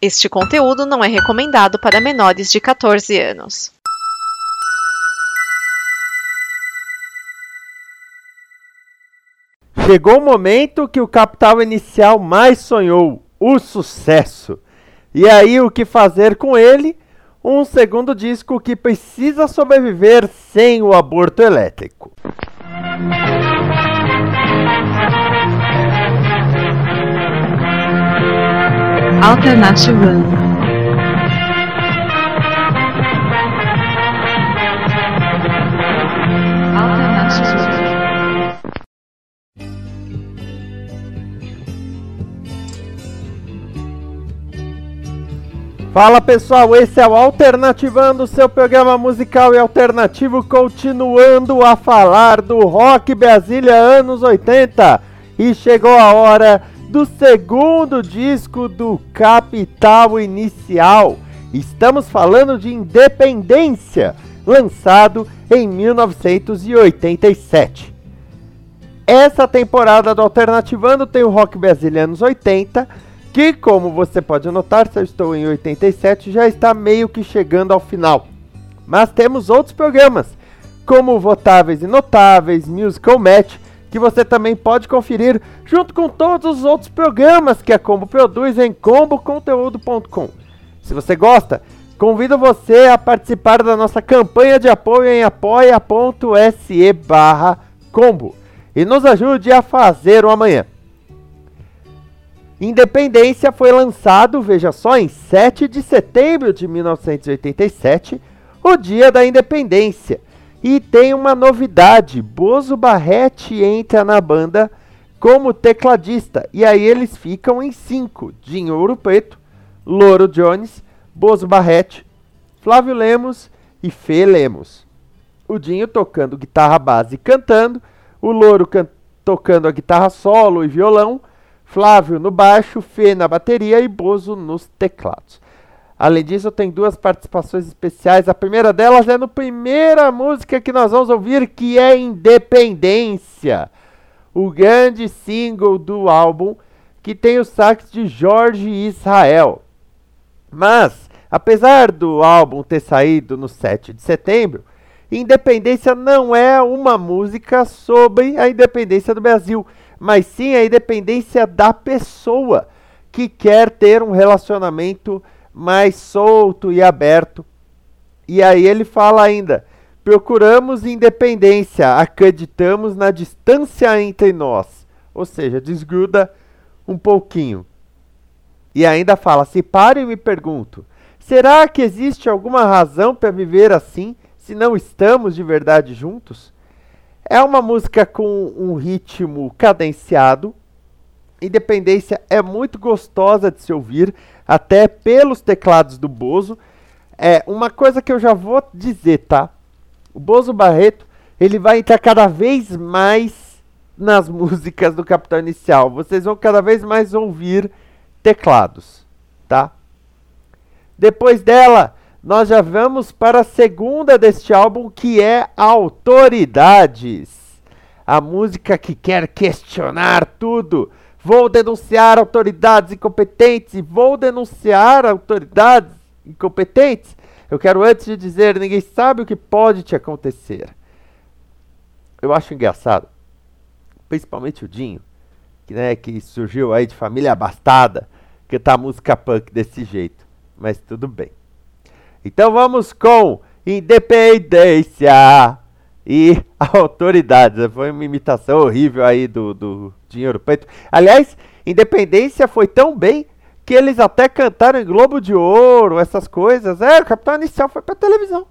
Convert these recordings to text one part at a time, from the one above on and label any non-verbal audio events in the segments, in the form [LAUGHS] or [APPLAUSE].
Este conteúdo não é recomendado para menores de 14 anos. Chegou o momento que o capital inicial mais sonhou, o sucesso. E aí, o que fazer com ele? Um segundo disco que precisa sobreviver sem o aborto elétrico. Alternativando. Alternativando. Fala pessoal, esse é o Alternativando, seu programa musical e alternativo, continuando a falar do Rock Brasília anos 80. E chegou a hora do segundo disco do Capital Inicial. Estamos falando de Independência, lançado em 1987. Essa temporada do Alternativando tem o Rock Brasília anos 80 que, como você pode notar, se eu estou em 87, já está meio que chegando ao final. Mas temos outros programas, como Votáveis e Notáveis, Musical Match, que você também pode conferir junto com todos os outros programas que a Combo produz em comboconteúdo.com. Se você gosta, convido você a participar da nossa campanha de apoio em apoia.se combo e nos ajude a fazer o amanhã. Independência foi lançado, veja só, em 7 de setembro de 1987, o dia da independência. E tem uma novidade: Bozo Barrete entra na banda como tecladista. E aí eles ficam em 5: Dinho Ouro Preto, Loro Jones, Bozo Barrete, Flávio Lemos e Fê Lemos. O Dinho tocando guitarra base e cantando, o Louro tocando a guitarra solo e violão. Flávio no baixo, Fê na bateria e Bozo nos teclados. Além disso, tem duas participações especiais. A primeira delas é no primeira música que nós vamos ouvir, que é Independência, o grande single do álbum, que tem o sax de Jorge Israel. Mas, apesar do álbum ter saído no 7 de setembro, Independência não é uma música sobre a independência do Brasil mas sim a independência da pessoa que quer ter um relacionamento mais solto e aberto. E aí ele fala ainda: procuramos independência, acreditamos na distância entre nós. Ou seja, desgruda um pouquinho. E ainda fala: se paro e me pergunto, será que existe alguma razão para viver assim se não estamos de verdade juntos? É uma música com um ritmo cadenciado. Independência é muito gostosa de se ouvir, até pelos teclados do Bozo. É uma coisa que eu já vou dizer, tá? O Bozo Barreto, ele vai entrar cada vez mais nas [LAUGHS] músicas do Capitão Inicial. Vocês vão cada vez mais ouvir teclados, tá? Depois dela, nós já vamos para a segunda deste álbum, que é Autoridades. A música que quer questionar tudo. Vou denunciar autoridades incompetentes vou denunciar autoridades incompetentes. Eu quero antes de dizer, ninguém sabe o que pode te acontecer. Eu acho engraçado, principalmente o Dinho, que, né, que surgiu aí de família abastada, cantar música punk desse jeito. Mas tudo bem. Então vamos com independência e [LAUGHS] autoridades. Foi uma imitação horrível aí do, do Dinheiro Preto. Aliás, independência foi tão bem que eles até cantaram em Globo de Ouro, essas coisas. É, o Capitão Inicial foi pra televisão.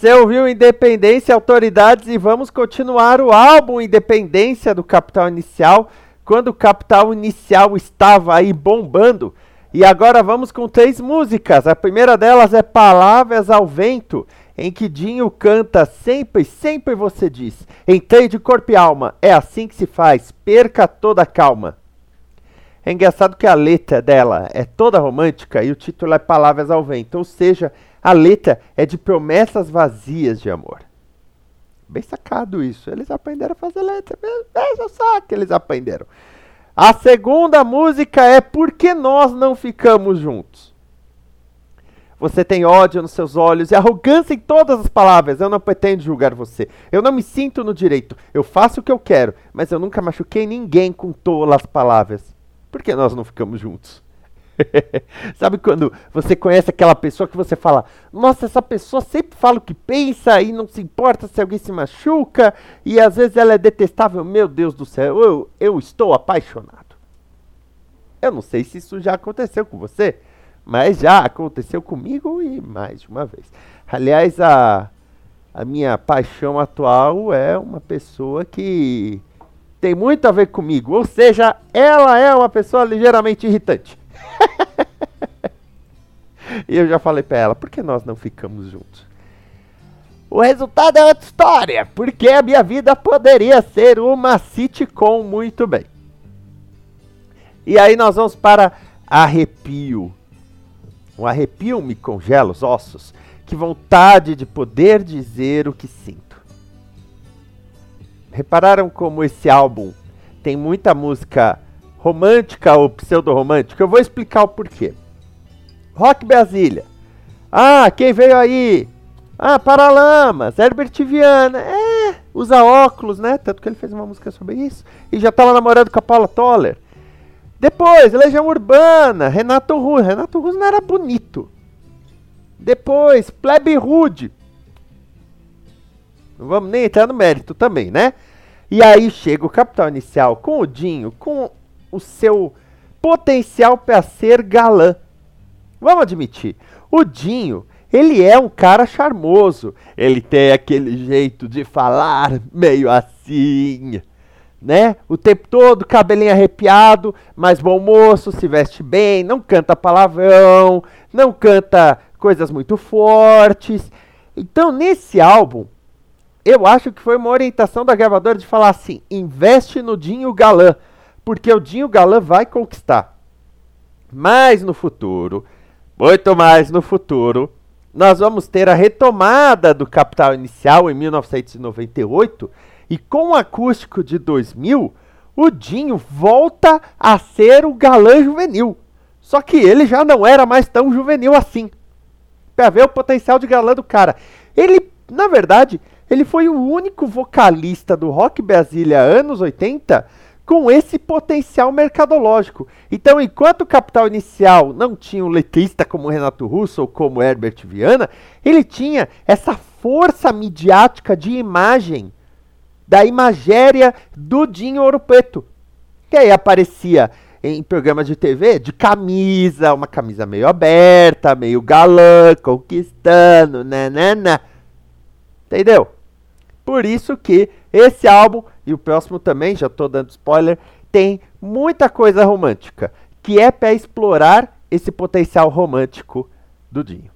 Você ouviu Independência, Autoridades e vamos continuar o álbum Independência do Capital Inicial, quando o Capital Inicial estava aí bombando. E agora vamos com três músicas. A primeira delas é Palavras ao Vento, em que Dinho canta sempre, sempre você diz. Entrei de corpo e alma, é assim que se faz, perca toda a calma. É engraçado que a letra dela é toda romântica e o título é Palavras ao Vento, ou seja, a letra é de promessas vazias de amor. Bem sacado isso. Eles aprenderam a fazer letra. Veja só que eles aprenderam. A segunda música é Por que nós não ficamos juntos? Você tem ódio nos seus olhos e arrogância em todas as palavras. Eu não pretendo julgar você. Eu não me sinto no direito. Eu faço o que eu quero, mas eu nunca machuquei ninguém com tolas palavras. Por que nós não ficamos juntos? [LAUGHS] Sabe quando você conhece aquela pessoa que você fala, nossa, essa pessoa sempre fala o que pensa e não se importa se alguém se machuca e às vezes ela é detestável. Meu Deus do céu, eu, eu estou apaixonado. Eu não sei se isso já aconteceu com você, mas já aconteceu comigo e mais de uma vez. Aliás, a, a minha paixão atual é uma pessoa que tem muito a ver comigo, ou seja, ela é uma pessoa ligeiramente irritante. E eu já falei pra ela, por que nós não ficamos juntos? O resultado é outra história, porque a minha vida poderia ser uma sitcom muito bem. E aí nós vamos para arrepio. Um arrepio me congela os ossos. Que vontade de poder dizer o que sinto. Repararam como esse álbum tem muita música romântica ou pseudo-romântica? Eu vou explicar o porquê. Rock Brasília. Ah, quem veio aí? Ah, Paralamas, Herbert Viana. É, usa óculos, né? Tanto que ele fez uma música sobre isso. E já tava namorando com a Paula Toller. Depois, Legião Urbana, Renato Russo. Renato Russo não era bonito. Depois, Plebe Rude. Não vamos nem entrar no mérito também, né? E aí chega o Capital Inicial com o Dinho, com o seu potencial para ser galã. Vamos admitir, o Dinho, ele é um cara charmoso. Ele tem aquele jeito de falar meio assim, né? O tempo todo, cabelinho arrepiado, mas bom moço, se veste bem, não canta palavrão, não canta coisas muito fortes. Então, nesse álbum, eu acho que foi uma orientação da gravadora de falar assim: investe no Dinho Galã porque o Dinho Galã vai conquistar. Mas no futuro, muito mais no futuro, nós vamos ter a retomada do Capital Inicial em 1998 e com o acústico de 2000, o Dinho volta a ser o galã juvenil. Só que ele já não era mais tão juvenil assim. Para ver o potencial de galã do cara. Ele, na verdade, ele foi o único vocalista do Rock Brasília anos 80 com esse potencial mercadológico. Então, enquanto o Capital Inicial não tinha um letrista como Renato Russo ou como Herbert Viana, ele tinha essa força midiática de imagem da imagéria do Dinho Ouro Preto, que aí aparecia em programas de TV de camisa, uma camisa meio aberta, meio galã, conquistando, nanana. Entendeu? Por isso que esse álbum e o próximo também, já estou dando spoiler, tem muita coisa romântica, que é para explorar esse potencial romântico do Dinho.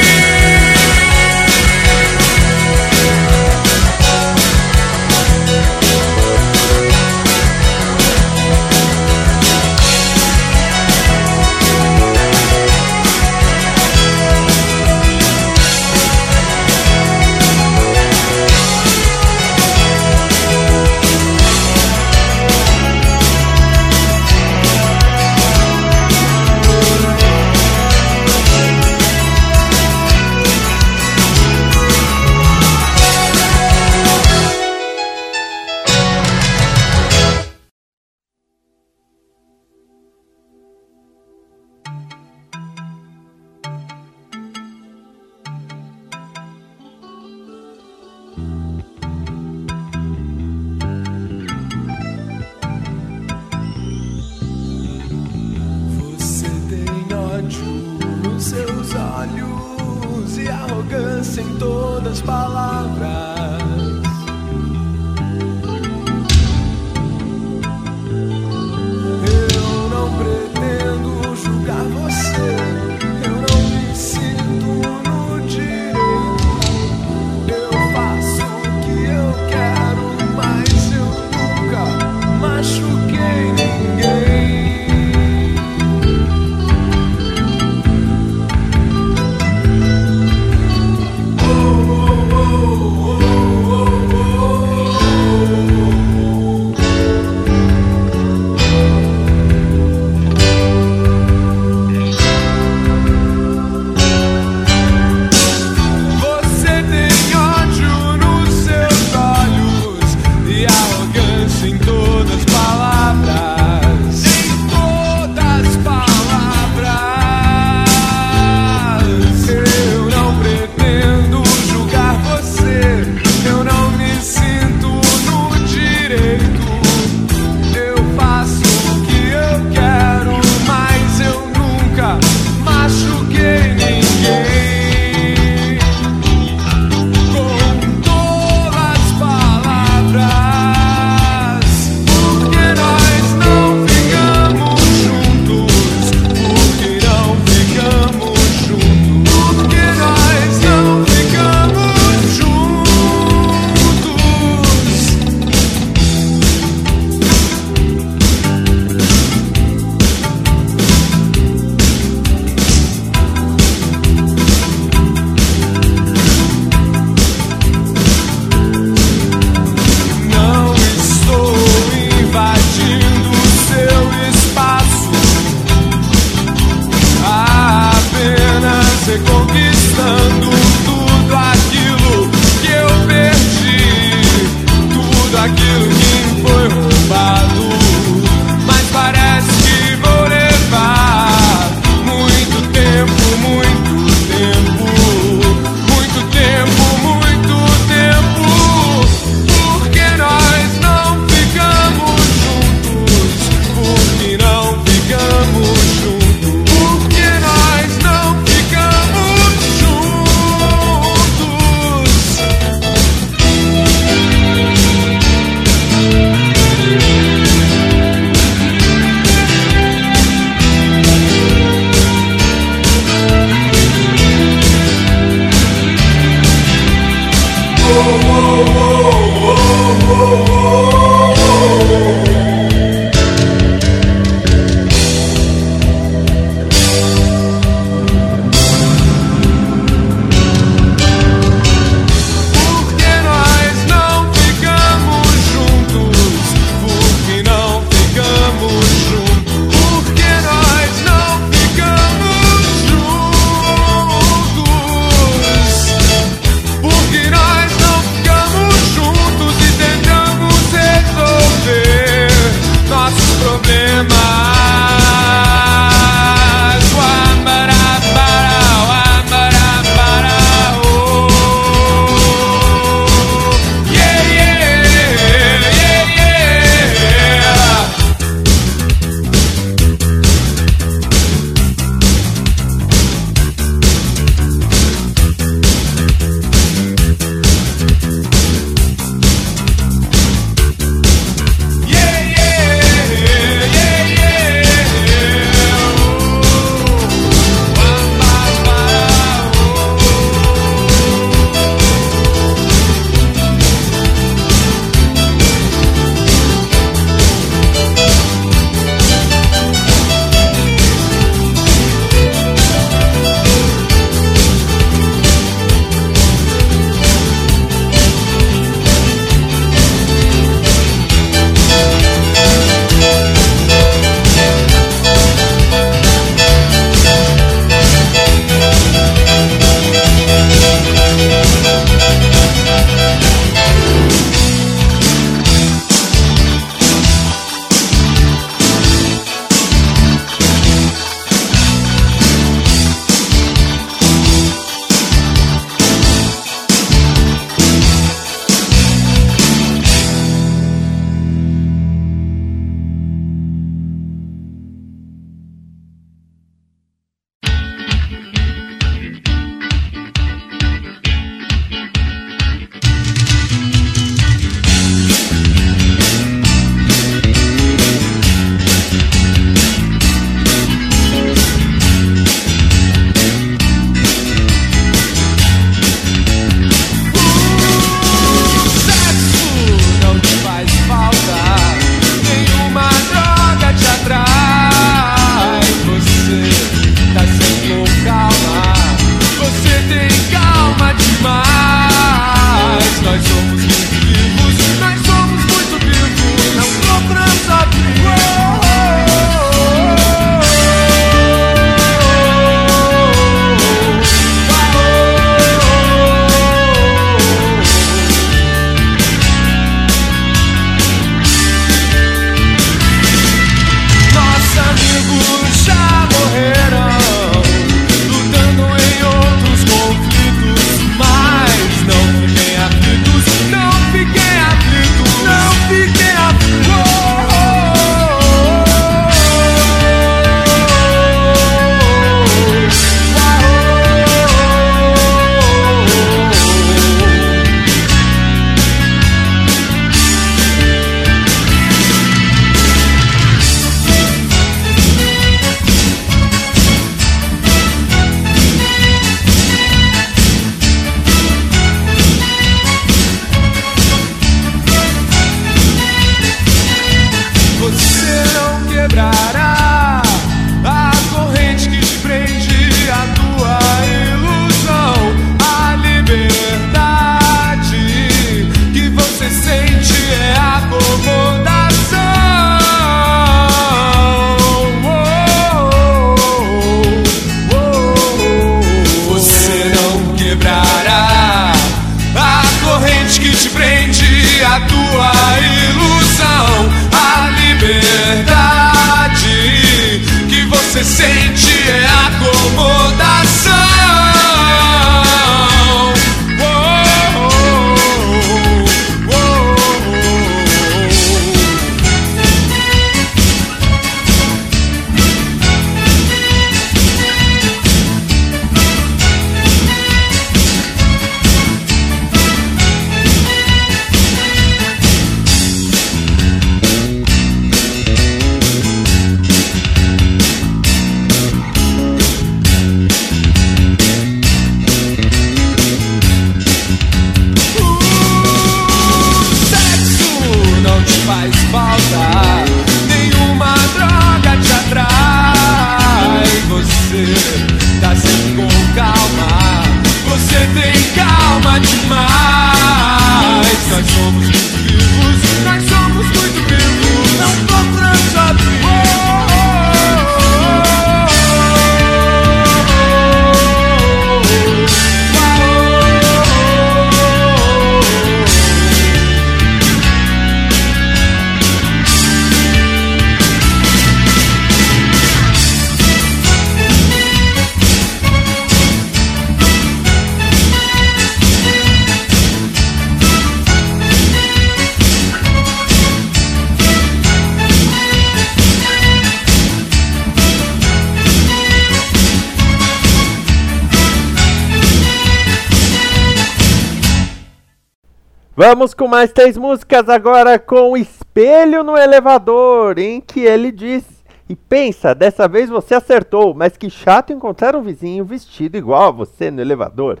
Vamos com mais três músicas agora com Espelho no Elevador, em que ele diz: E pensa, dessa vez você acertou, mas que chato encontrar um vizinho vestido igual a você no elevador.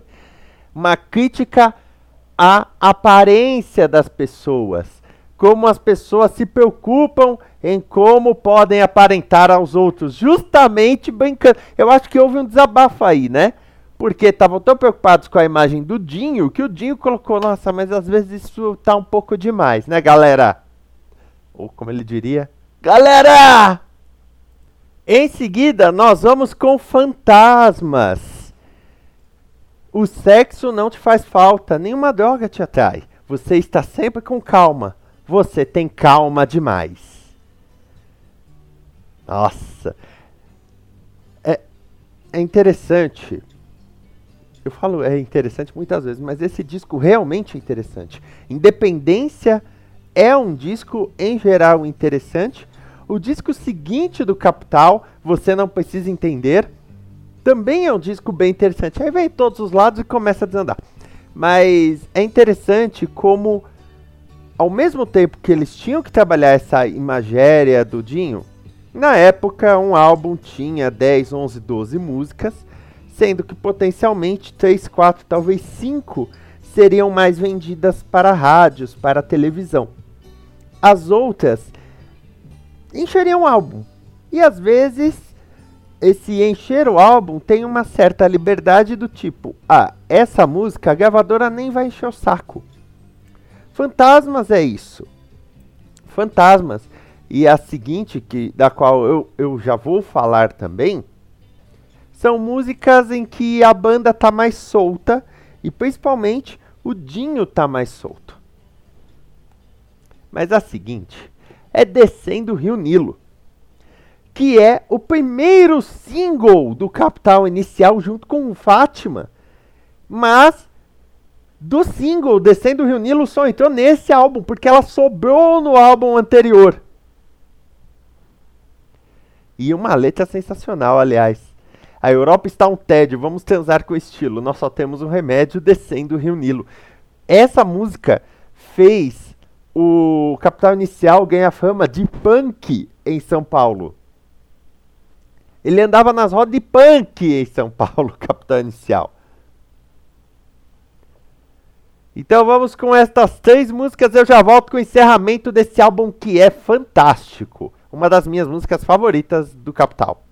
Uma crítica à aparência das pessoas, como as pessoas se preocupam em como podem aparentar aos outros, justamente brincando. Eu acho que houve um desabafo aí, né? Porque estavam tão preocupados com a imagem do Dinho que o Dinho colocou, nossa, mas às vezes isso tá um pouco demais, né, galera? Ou como ele diria, galera! Em seguida, nós vamos com fantasmas. O sexo não te faz falta, nenhuma droga te atrai. Você está sempre com calma. Você tem calma demais. Nossa. É, é interessante. Eu falo é interessante muitas vezes, mas esse disco realmente é interessante. Independência é um disco em geral interessante. O disco seguinte do Capital, Você Não Precisa Entender, também é um disco bem interessante. Aí vem todos os lados e começa a desandar. Mas é interessante como, ao mesmo tempo que eles tinham que trabalhar essa imagéria do Dinho, na época um álbum tinha 10, 11, 12 músicas, sendo que potencialmente 3, 4, talvez 5 seriam mais vendidas para rádios, para televisão. As outras encheriam o álbum. E às vezes esse encher o álbum tem uma certa liberdade do tipo, ah, essa música a gravadora nem vai encher o saco. Fantasmas é isso. Fantasmas. E a seguinte, que, da qual eu, eu já vou falar também, são músicas em que a banda tá mais solta e principalmente o Dinho tá mais solto. Mas a seguinte é Descendo o Rio Nilo, que é o primeiro single do Capital Inicial junto com o Fátima. Mas do single Descendo o Rio Nilo só entrou nesse álbum, porque ela sobrou no álbum anterior. E uma letra sensacional, aliás. A Europa está um tédio, vamos transar com estilo. Nós só temos um remédio descendo o Rio Nilo. Essa música fez o Capital Inicial ganhar fama de punk em São Paulo. Ele andava nas rodas de punk em São Paulo, [LAUGHS] Capital Inicial. Então vamos com estas três músicas. Eu já volto com o encerramento desse álbum que é fantástico. Uma das minhas músicas favoritas do Capital.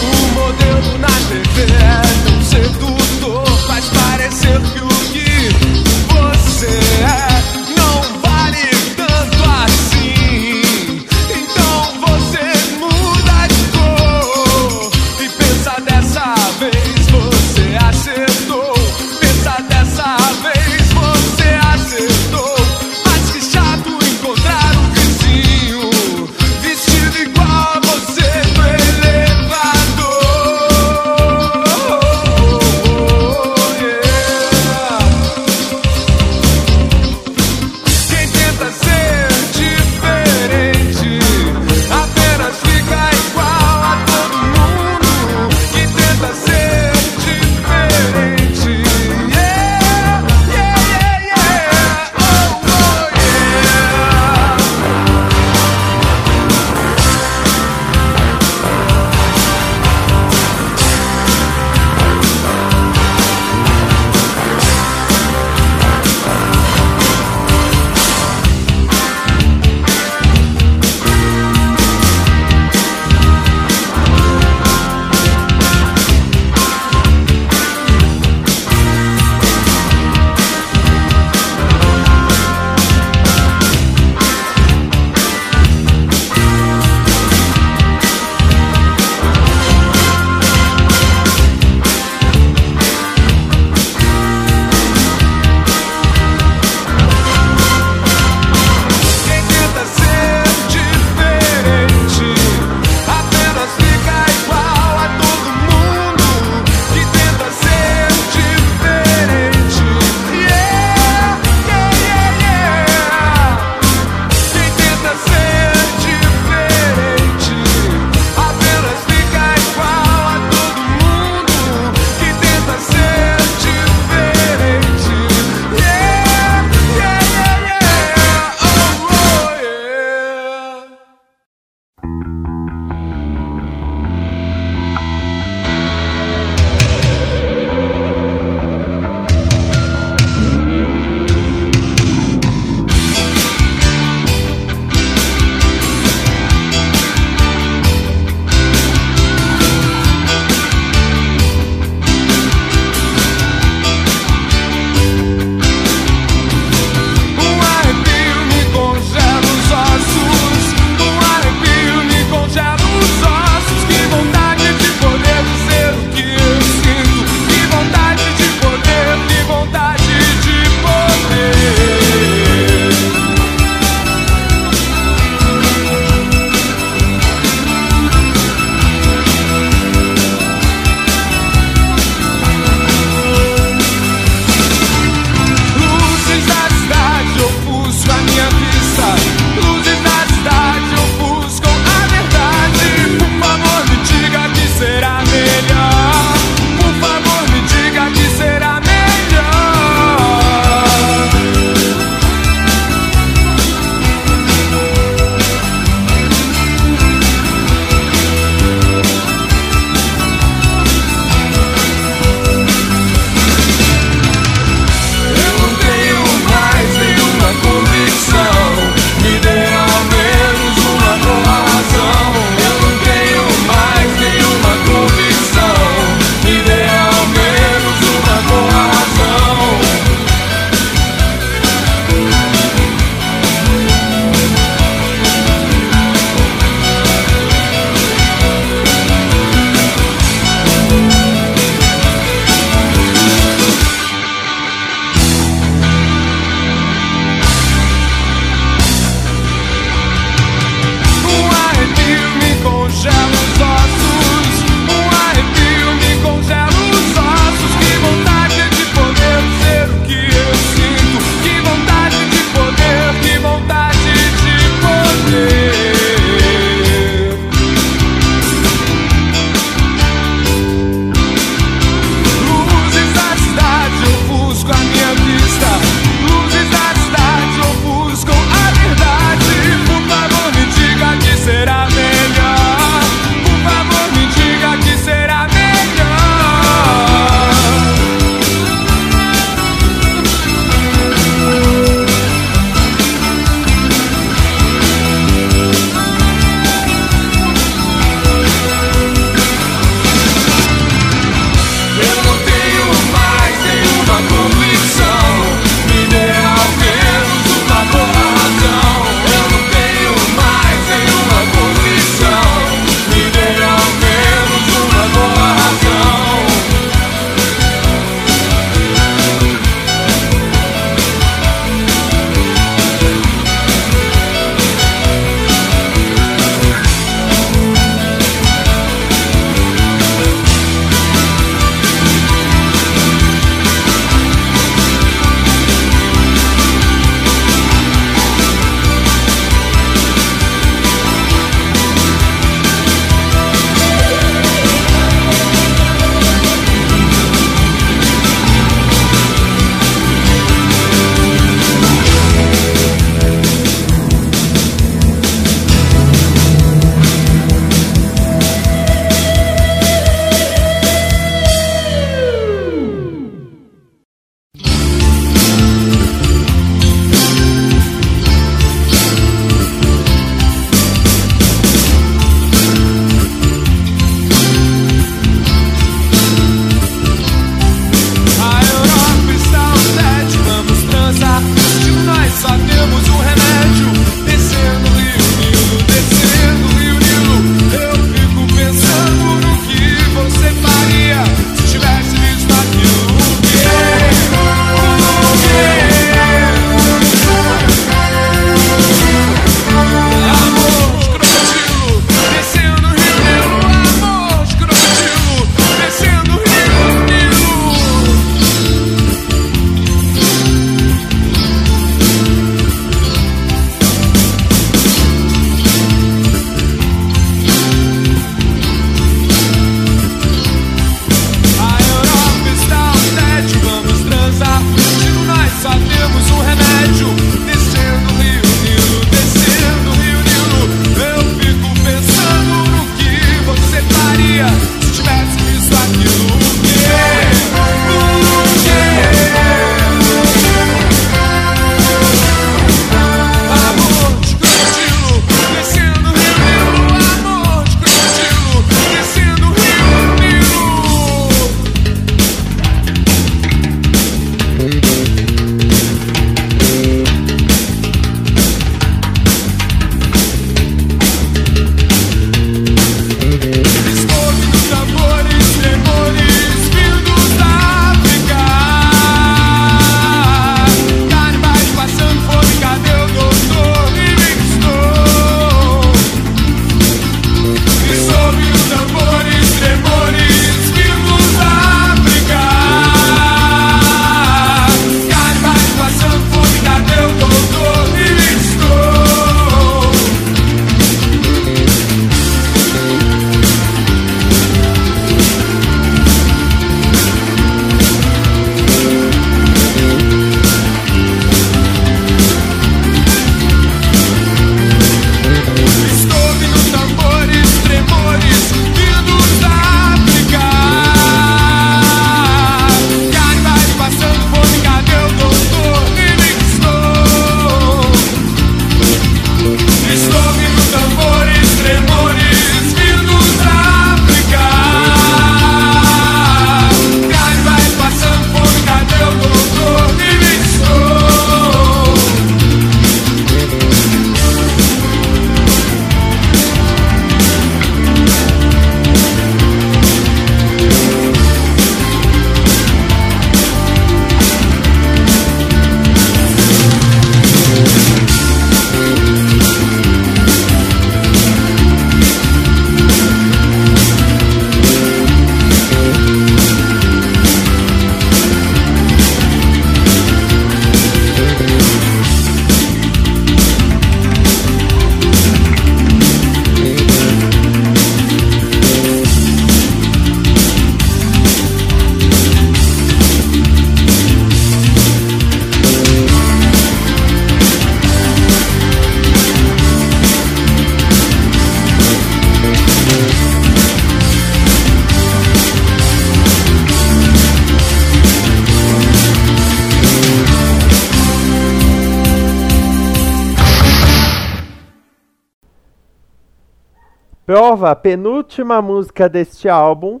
Prova, a penúltima música deste álbum.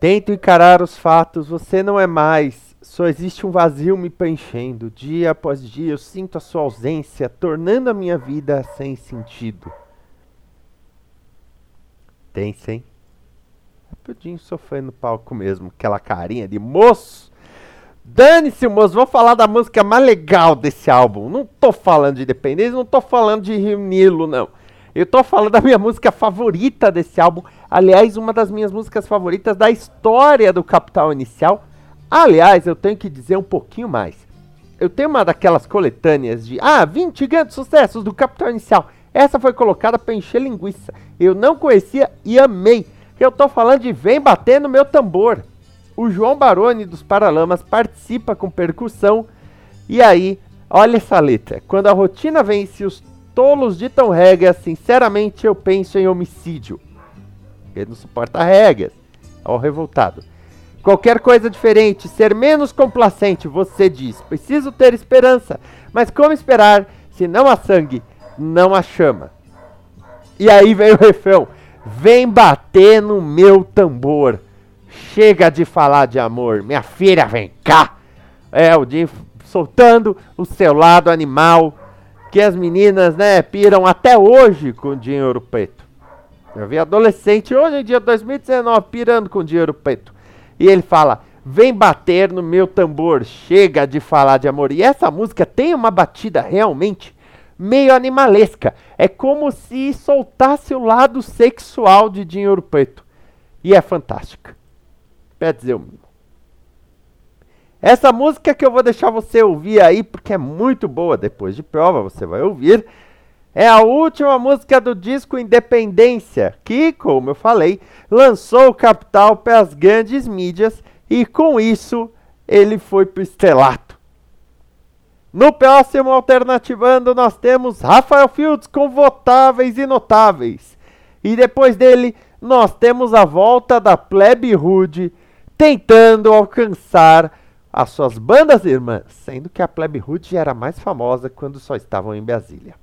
Tento encarar os fatos, você não é mais. Só existe um vazio me preenchendo. Dia após dia eu sinto a sua ausência, tornando a minha vida sem sentido. Tem sim. Rapidinho sofrendo no palco mesmo, aquela carinha de moço. Dane-se, moço, vou falar da música mais legal desse álbum. Não tô falando de Independência, não tô falando de Rio Nilo, não. Eu tô falando da minha música favorita desse álbum. Aliás, uma das minhas músicas favoritas da história do Capital Inicial. Aliás, eu tenho que dizer um pouquinho mais. Eu tenho uma daquelas coletâneas de ah, 20 grandes sucessos do Capital Inicial. Essa foi colocada para encher linguiça. Eu não conhecia e amei. Eu tô falando de Vem Bater no Meu Tambor. O João Baroni dos Paralamas participa com percussão. E aí, olha essa letra. Quando a rotina vence os tolos ditam regras, sinceramente eu penso em homicídio. Ele não suporta regras. Ó, revoltado. Qualquer coisa diferente, ser menos complacente, você diz. Preciso ter esperança. Mas como esperar se não há sangue, não há chama? E aí vem o refrão. Vem bater no meu tambor. Chega de falar de amor. Minha filha, vem cá. É, o Jim soltando o seu lado animal. Que as meninas, né, piram até hoje com dinheiro preto. Eu vi adolescente hoje em dia, 2019, pirando com dinheiro preto. E ele fala: Vem bater no meu tambor, chega de falar de amor. E essa música tem uma batida realmente meio animalesca. É como se soltasse o lado sexual de Dinheiro Preto. E é fantástica. Quer dizer. Essa música que eu vou deixar você ouvir aí, porque é muito boa, depois de prova você vai ouvir, é a última música do disco Independência, que, como eu falei, lançou o Capital para as grandes mídias e com isso ele foi pro estrelato. No próximo Alternativando nós temos Rafael Fields com Votáveis e Notáveis. E depois dele nós temos a volta da Plebe Rude tentando alcançar as suas bandas irmãs, sendo que a Plebe Rude era mais famosa quando só estavam em Brasília.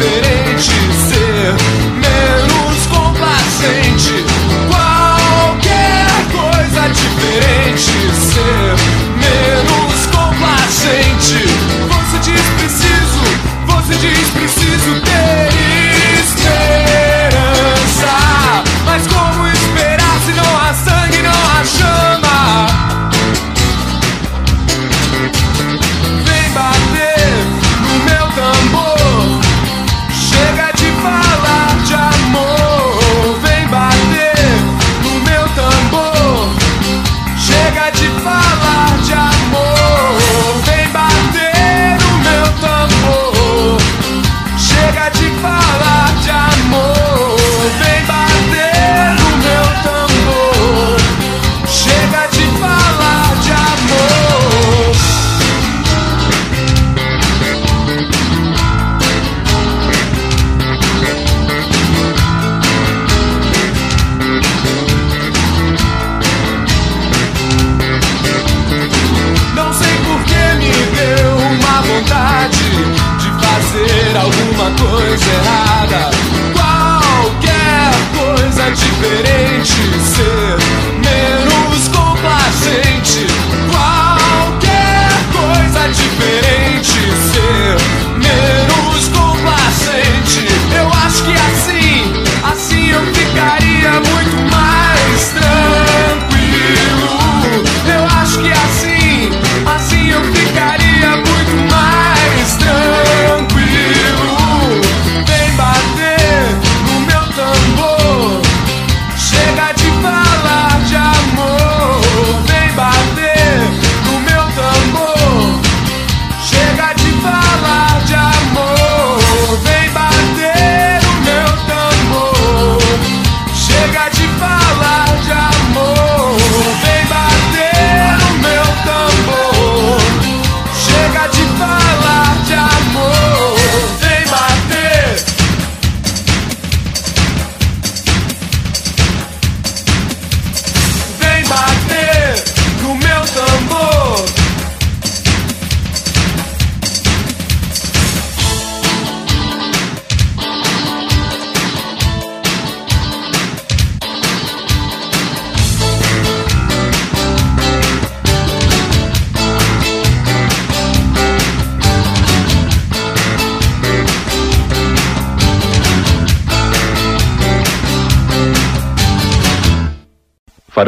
diferente ser